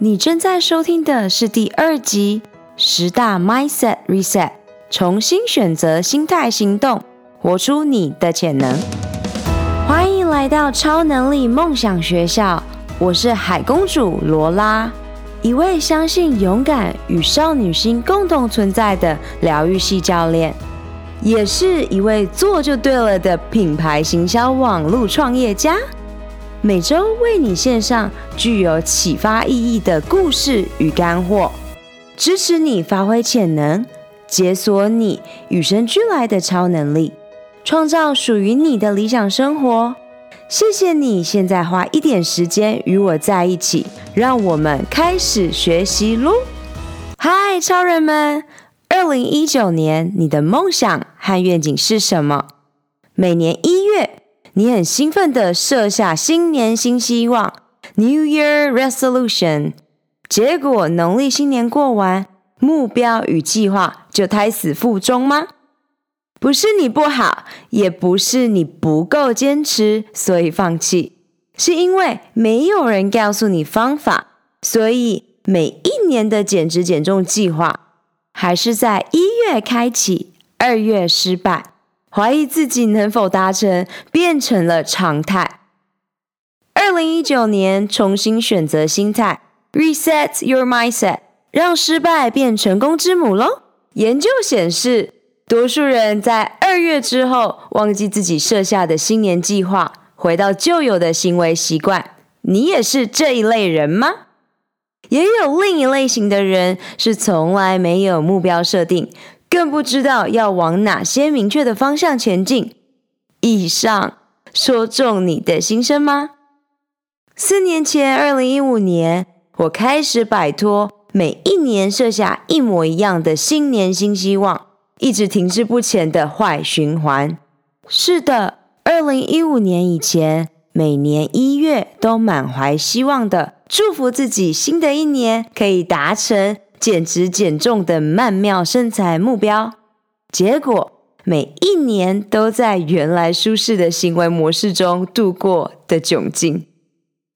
你正在收听的是第二集十大 Mindset Reset，重新选择心态行动，活出你的潜能。欢迎来到超能力梦想学校，我是海公主罗拉，一位相信勇敢与少女心共同存在的疗愈系教练，也是一位做就对了的品牌行销网络创业家。每周为你献上具有启发意义的故事与干货，支持你发挥潜能，解锁你与生俱来的超能力，创造属于你的理想生活。谢谢你现在花一点时间与我在一起，让我们开始学习喽！嗨，超人们！二零一九年你的梦想和愿景是什么？每年一。你很兴奋地设下新年新希望 （New Year Resolution），结果农历新年过完，目标与计划就胎死腹中吗？不是你不好，也不是你不够坚持，所以放弃，是因为没有人告诉你方法，所以每一年的减脂减重计划还是在一月开启，二月失败。怀疑自己能否达成，变成了常态。二零一九年，重新选择心态，Reset your mindset，让失败变成功之母喽。研究显示，多数人在二月之后忘记自己设下的新年计划，回到旧有的行为习惯。你也是这一类人吗？也有另一类型的人，是从来没有目标设定。更不知道要往哪些明确的方向前进。以上说中你的心声吗？四年前，二零一五年，我开始摆脱每一年设下一模一样的新年新希望，一直停滞不前的坏循环。是的，二零一五年以前，每年一月都满怀希望的祝福自己，新的一年可以达成。减脂减重的曼妙身材目标，结果每一年都在原来舒适的行为模式中度过的窘境。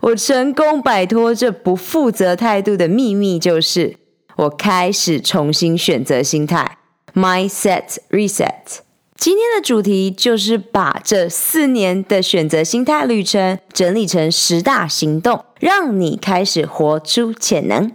我成功摆脱这不负责态度的秘密，就是我开始重新选择心态，Mindset Reset。今天的主题就是把这四年的选择心态旅程整理成十大行动，让你开始活出潜能。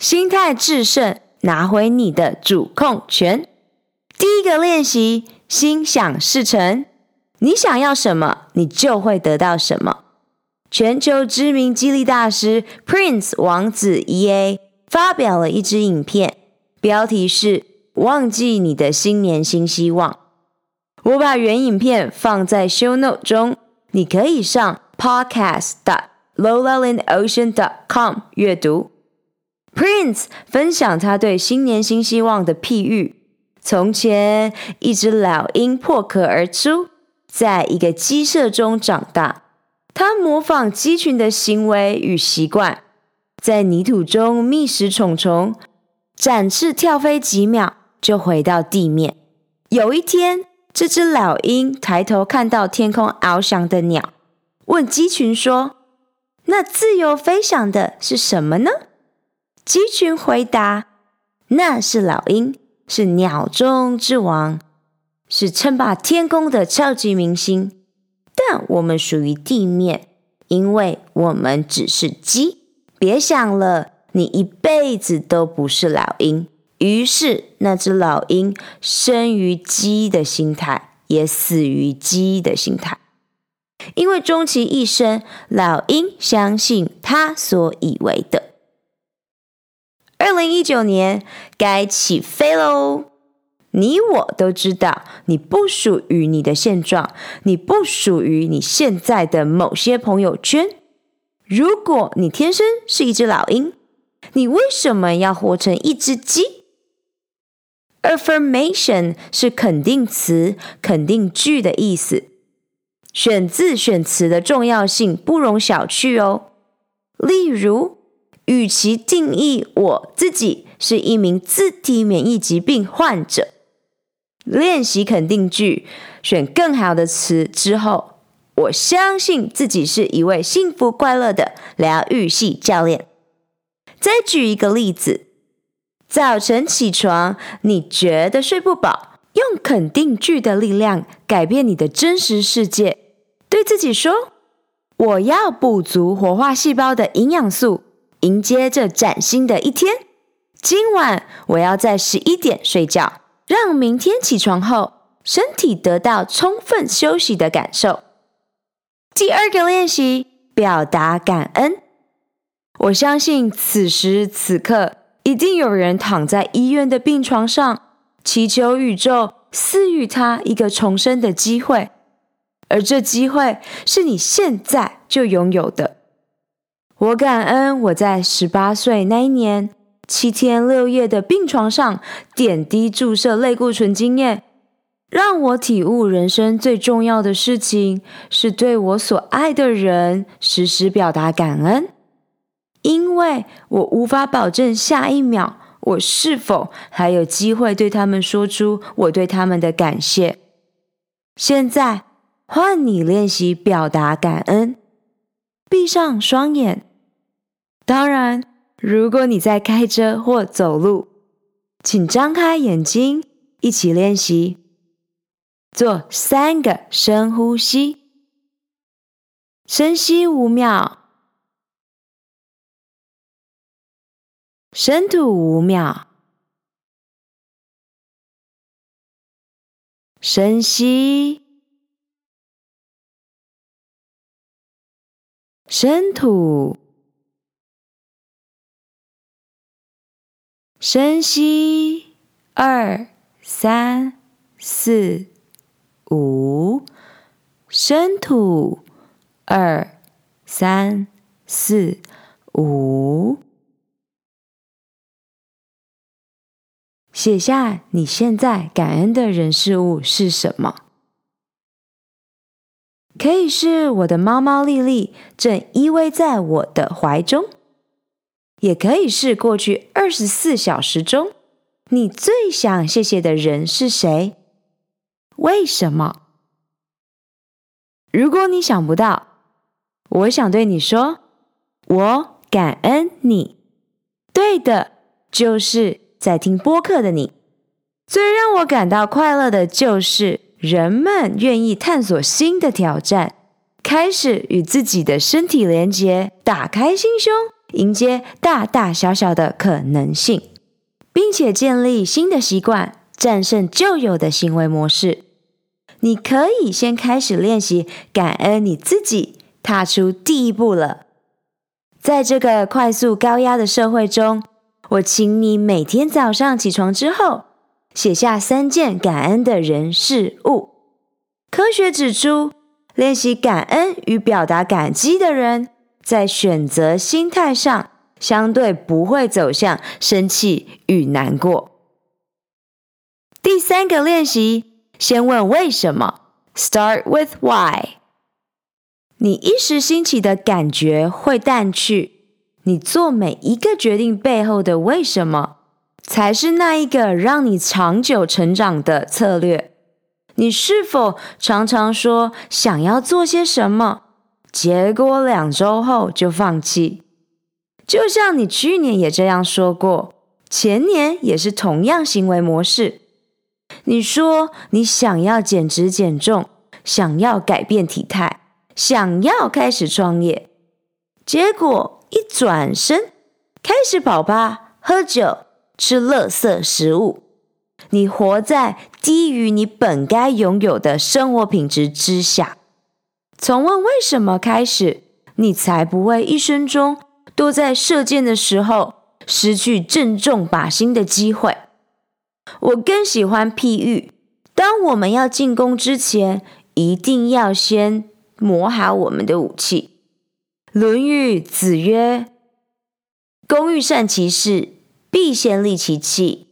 心态致胜，拿回你的主控权。第一个练习：心想事成。你想要什么，你就会得到什么。全球知名激励大师 Prince 王子 EA 发表了一支影片，标题是“忘记你的新年新希望”。我把原影片放在 Show Note 中，你可以上 podcast loland ocean dot com 阅读。Prince 分享他对新年新希望的譬喻：从前，一只老鹰破壳而出，在一个鸡舍中长大。他模仿鸡群的行为与习惯，在泥土中觅食虫虫，展翅跳飞几秒，就回到地面。有一天，这只老鹰抬头看到天空翱翔的鸟，问鸡群说：“那自由飞翔的是什么呢？”鸡群回答：“那是老鹰，是鸟中之王，是称霸天空的超级明星。但我们属于地面，因为我们只是鸡。别想了，你一辈子都不是老鹰。”于是，那只老鹰生于鸡的心态，也死于鸡的心态。因为终其一生，老鹰相信他所以为的。二零一九年该起飞喽！你我都知道，你不属于你的现状，你不属于你现在的某些朋友圈。如果你天生是一只老鹰，你为什么要活成一只鸡？Affirmation 是肯定词、肯定句的意思，选字选词的重要性不容小觑哦。例如。与其定义我自己是一名自体免疫疾病患者，练习肯定句，选更好的词之后，我相信自己是一位幸福快乐的疗愈系教练。再举一个例子：早晨起床，你觉得睡不饱，用肯定句的力量改变你的真实世界，对自己说：“我要补足活化细胞的营养素，迎接这崭新的一天。今晚我要在十一点睡觉，让明天起床后身体得到充分休息的感受。”第二个练习，表达感恩。我相信此时此刻，一定有人躺在医院的病床上，祈求宇宙赐予他一个重生的机会，而这机会是你现在就拥有的。我感恩我在十八岁那一年，七天六夜的病床上点滴注射类固醇经验。让我体悟，人生最重要的事情是对我所爱的人时时表达感恩，因为我无法保证下一秒我是否还有机会对他们说出我对他们的感谢。现在换你练习表达感恩，闭上双眼。当然，如果你在开车或走路，请张开眼睛，一起练习。做三个深呼吸，深吸五秒，深吐五秒，深吸，深吐，深吸，二三四。五，深吐，二三四五，写下你现在感恩的人事物是什么？可以是我的猫猫丽丽正依偎在我的怀中，也可以是过去二十四小时中你最想谢谢的人是谁？为什么？如果你想不到，我想对你说，我感恩你。对的，就是在听播客的你。最让我感到快乐的就是人们愿意探索新的挑战，开始与自己的身体连接，打开心胸，迎接大大小小的可能性，并且建立新的习惯，战胜旧有的行为模式。你可以先开始练习感恩你自己，踏出第一步了。在这个快速高压的社会中，我请你每天早上起床之后，写下三件感恩的人事物。科学指出，练习感恩与表达感激的人，在选择心态上相对不会走向生气与难过。第三个练习。先问为什么，Start with why。你一时兴起的感觉会淡去，你做每一个决定背后的为什么，才是那一个让你长久成长的策略。你是否常常说想要做些什么，结果两周后就放弃？就像你去年也这样说过，前年也是同样行为模式。你说你想要减脂减重，想要改变体态，想要开始创业，结果一转身开始跑吧、喝酒、吃垃圾食物，你活在低于你本该拥有的生活品质之下。从问为什么开始，你才不会一生中都在射箭的时候失去正中靶心的机会。我更喜欢譬喻：当我们要进攻之前，一定要先磨好我们的武器。《论语》子曰：“工欲善其事，必先利其器。”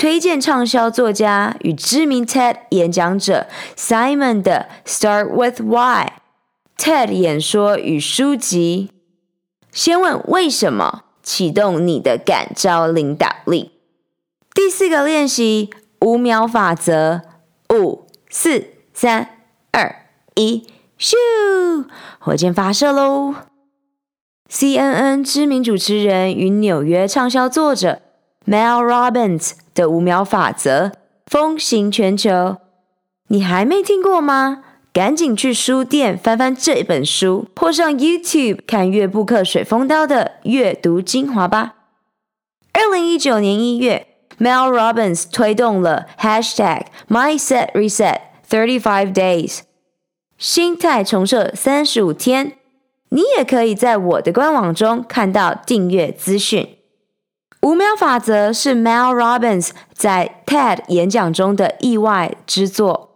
推荐畅销作家与知名 TED 演讲者 Simon 的《Start with Why》TED 演说与书籍。先问为什么，启动你的感召领导力。第四个练习，五秒法则，五、四、三、二、一，咻！火箭发射喽！CNN 知名主持人与纽约畅销作者 Mel Robbins 的五秒法则风行全球。你还没听过吗？赶紧去书店翻翻这本书，或上 YouTube 看月布克水风刀的阅读精华吧。二零一九年一月，Mel Robbins 推动了 Hashtag Mindset Reset Thirty Five Days，心态重设三十五天。你也可以在我的官网中看到订阅资讯。五秒法则是 Mel Robbins 在 TED 演讲中的意外之作。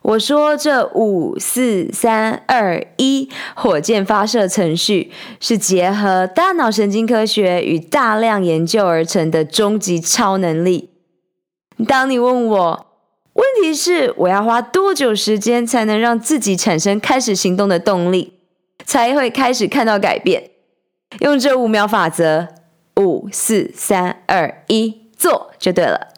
我说这五四三二一火箭发射程序是结合大脑神经科学与大量研究而成的终极超能力。当你问我，问题是我要花多久时间才能让自己产生开始行动的动力，才会开始看到改变？用这五秒法则，五四三二一，做就对了。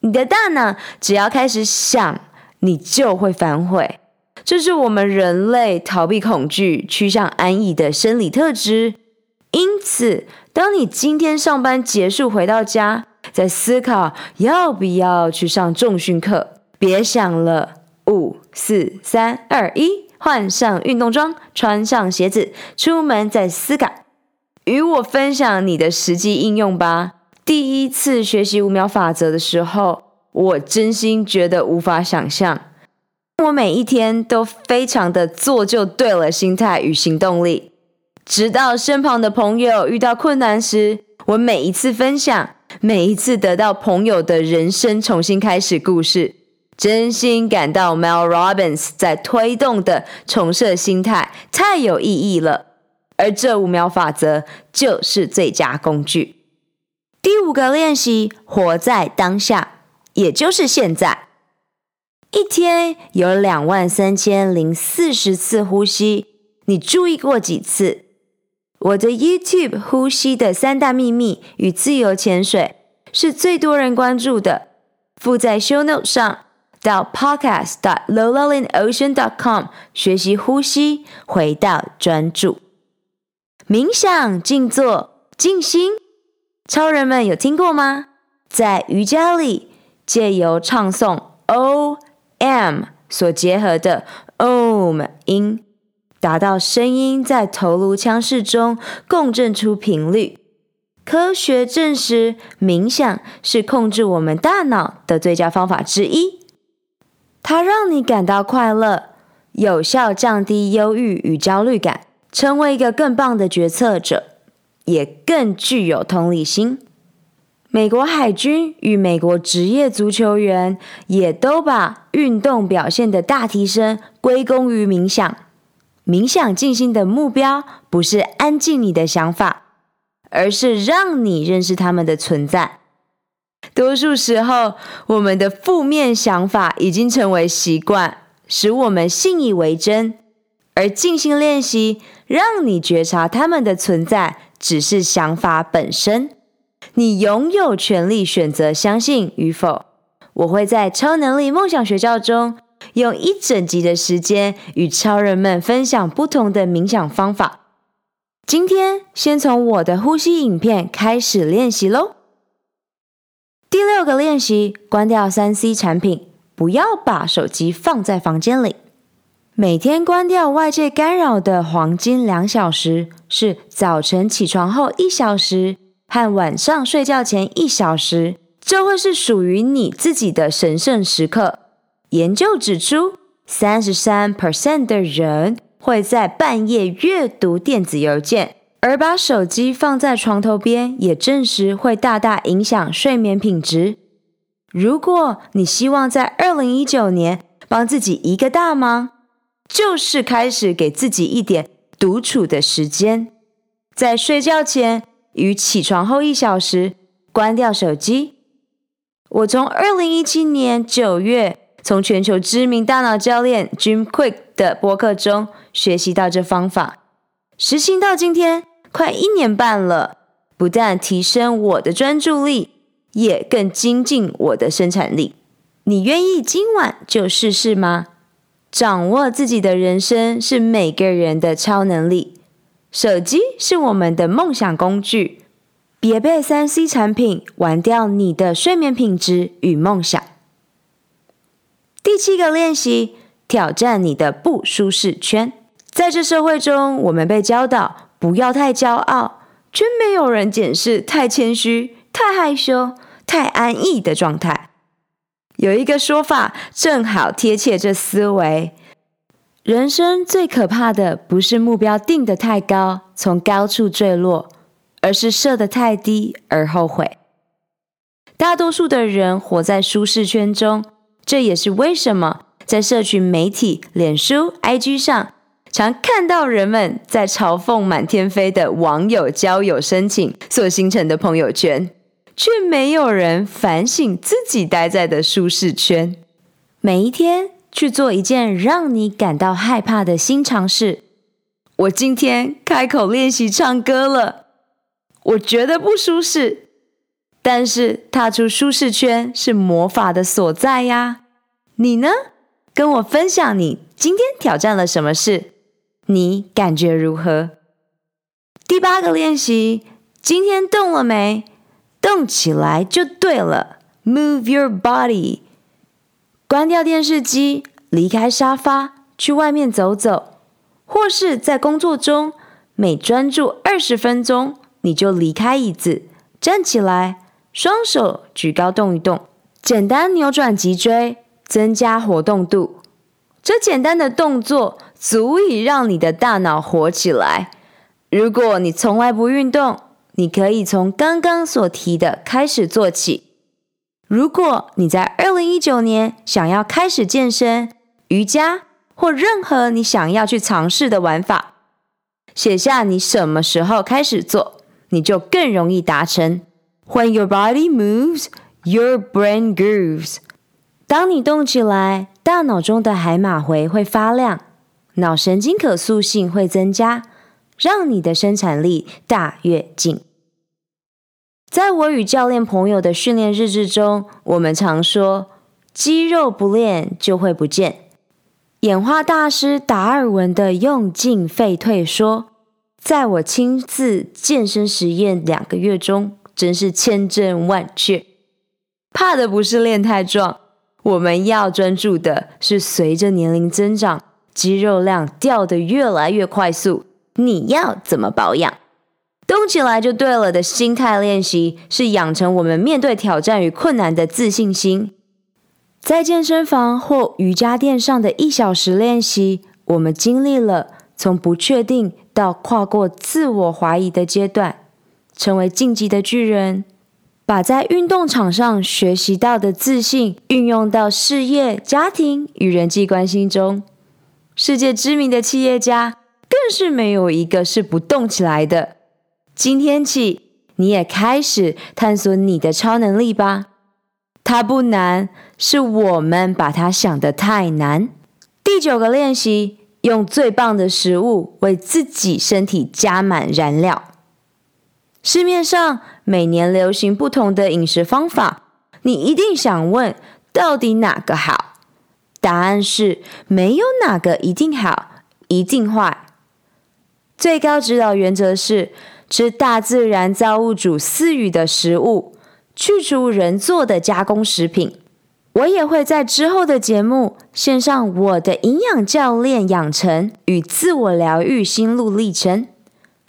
你的大脑只要开始想。你就会反悔，这是我们人类逃避恐惧、趋向安逸的生理特质。因此，当你今天上班结束回到家，在思考要不要去上重训课，别想了，五、四、三、二、一，换上运动装，穿上鞋子，出门再思考。与我分享你的实际应用吧。第一次学习五秒法则的时候，我真心觉得无法想象，我每一天都非常的做就对了心态与行动力，直到身旁的朋友遇到困难时，我每一次分享，每一次得到朋友的人生重新开始故事，真心感到 Mel Robbins 在推动的重设心态太有意义了，而这五秒法则就是最佳工具。第五个练习，活在当下。也就是现在，一天有两万三千零四十次呼吸，你注意过几次？我的 YouTube 呼吸的三大秘密与自由潜水是最多人关注的，附在 Show Notes 上，到 podcast.lowlalinocean.com 学习呼吸，回到专注，冥想、静坐、静心，超人们有听过吗？在瑜伽里。借由唱诵 OM 所结合的 Om 音，达到声音在头颅腔室中共振出频率。科学证实，冥想是控制我们大脑的最佳方法之一。它让你感到快乐，有效降低忧郁与焦虑感，成为一个更棒的决策者，也更具有同理心。美国海军与美国职业足球员也都把运动表现的大提升归功于冥想。冥想静心的目标不是安静你的想法，而是让你认识他们的存在。多数时候，我们的负面想法已经成为习惯，使我们信以为真。而静心练习让你觉察他们的存在，只是想法本身。你拥有权利选择相信与否。我会在超能力梦想学校中用一整集的时间与超人们分享不同的冥想方法。今天先从我的呼吸影片开始练习喽。第六个练习：关掉三 C 产品，不要把手机放在房间里。每天关掉外界干扰的黄金两小时是早晨起床后一小时。和晚上睡觉前一小时，这会是属于你自己的神圣时刻。研究指出，三十三 percent 的人会在半夜阅读电子邮件，而把手机放在床头边，也证实会大大影响睡眠品质。如果你希望在二零一九年帮自己一个大忙，就是开始给自己一点独处的时间，在睡觉前。与起床后一小时关掉手机。我从二零一七年九月从全球知名大脑教练 Jim Quick 的播客中学习到这方法，实行到今天快一年半了。不但提升我的专注力，也更精进我的生产力。你愿意今晚就试试吗？掌握自己的人生是每个人的超能力。手机是我们的梦想工具，别被三 C 产品玩掉你的睡眠品质与梦想。第七个练习，挑战你的不舒适圈。在这社会中，我们被教导不要太骄傲，却没有人检视太谦虚、太害羞、太安逸的状态。有一个说法正好贴切这思维。人生最可怕的不是目标定得太高，从高处坠落，而是设得太低而后悔。大多数的人活在舒适圈中，这也是为什么在社群媒体、脸书、IG 上，常看到人们在嘲讽满天飞的网友交友申请所形成的朋友圈，却没有人反省自己待在的舒适圈。每一天。去做一件让你感到害怕的新尝试。我今天开口练习唱歌了，我觉得不舒适，但是踏出舒适圈是魔法的所在呀。你呢？跟我分享你今天挑战了什么事？你感觉如何？第八个练习，今天动了没？动起来就对了。Move your body。关掉电视机，离开沙发，去外面走走，或是在工作中每专注二十分钟，你就离开椅子，站起来，双手举高动一动，简单扭转脊椎，增加活动度。这简单的动作足以让你的大脑活起来。如果你从来不运动，你可以从刚刚所提的开始做起。如果你在二零一九年想要开始健身、瑜伽或任何你想要去尝试的玩法，写下你什么时候开始做，你就更容易达成。When your body moves, your brain grooves。当你动起来，大脑中的海马回会发亮，脑神经可塑性会增加，让你的生产力大跃进。在我与教练朋友的训练日志中，我们常说：“肌肉不练就会不见。”演化大师达尔文的用进废退说：“在我亲自健身实验两个月中，真是千真万确。怕的不是练太壮，我们要专注的是随着年龄增长，肌肉量掉得越来越快速。你要怎么保养？”动起来就对了的心态练习，是养成我们面对挑战与困难的自信心。在健身房或瑜伽垫上的一小时练习，我们经历了从不确定到跨过自我怀疑的阶段，成为晋级的巨人，把在运动场上学习到的自信运用到事业、家庭与人际关系中。世界知名的企业家更是没有一个是不动起来的。今天起，你也开始探索你的超能力吧。它不难，是我们把它想得太难。第九个练习，用最棒的食物为自己身体加满燃料。市面上每年流行不同的饮食方法，你一定想问，到底哪个好？答案是，没有哪个一定好，一定坏。最高指导原则是，吃大自然造物主赐予的食物，去除人做的加工食品。我也会在之后的节目献上我的营养教练养成与自我疗愈心路历程，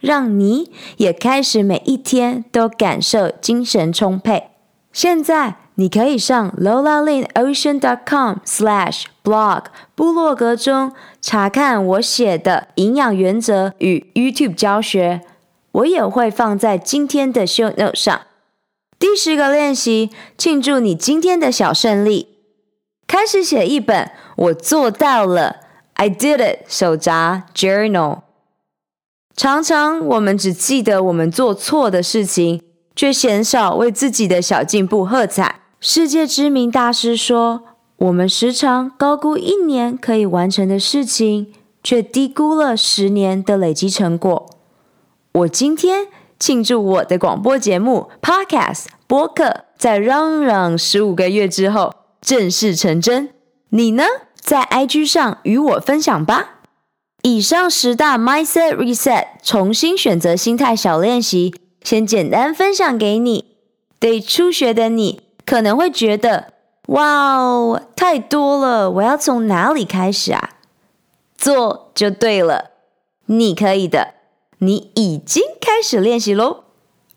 让你也开始每一天都感受精神充沛。现在你可以上 lola lin ocean dot com slash blog 部落格中查看我写的营养原则与 YouTube 教学。我也会放在今天的 show note 上。第十个练习，庆祝你今天的小胜利。开始写一本“我做到了 ”，I did it 手札 journal。常常我们只记得我们做错的事情，却鲜少为自己的小进步喝彩。世界知名大师说：“我们时常高估一年可以完成的事情，却低估了十年的累积成果。”我今天庆祝我的广播节目 Podcast 播客在嚷嚷十五个月之后正式成真。你呢？在 IG 上与我分享吧。以上十大 Mindset Reset 重新选择心态小练习，先简单分享给你。对初学的你，可能会觉得，哇哦，太多了，我要从哪里开始啊？做就对了，你可以的，你已经开始练习喽。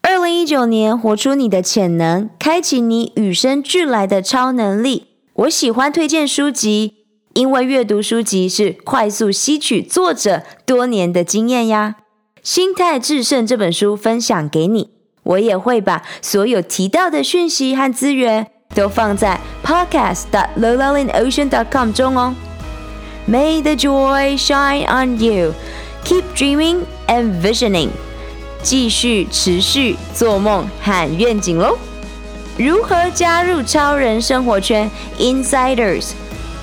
二零一九年，活出你的潜能，开启你与生俱来的超能力。我喜欢推荐书籍，因为阅读书籍是快速吸取作者多年的经验呀。心态致胜这本书分享给你，我也会把所有提到的讯息和资源都放在 podcast.lolalindocean.com 中哦。May the joy shine on you. Keep dreaming and visioning. 继续持续做梦和愿景喽！如何加入超人生活圈 Insiders？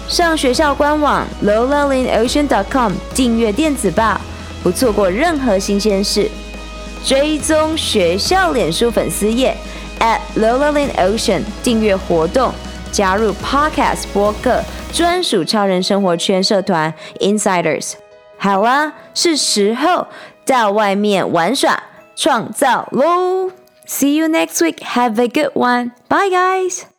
上学校官网 lowlearningocean.com 订阅电子报，不错过任何新鲜事。追踪学校脸书粉丝页 at lowlearningocean 订阅活动，加入 Podcast 播客专属超人生活圈社团 Insiders。好啦，是时候到外面玩耍。创造喽！See you next week. Have a good one. Bye, guys.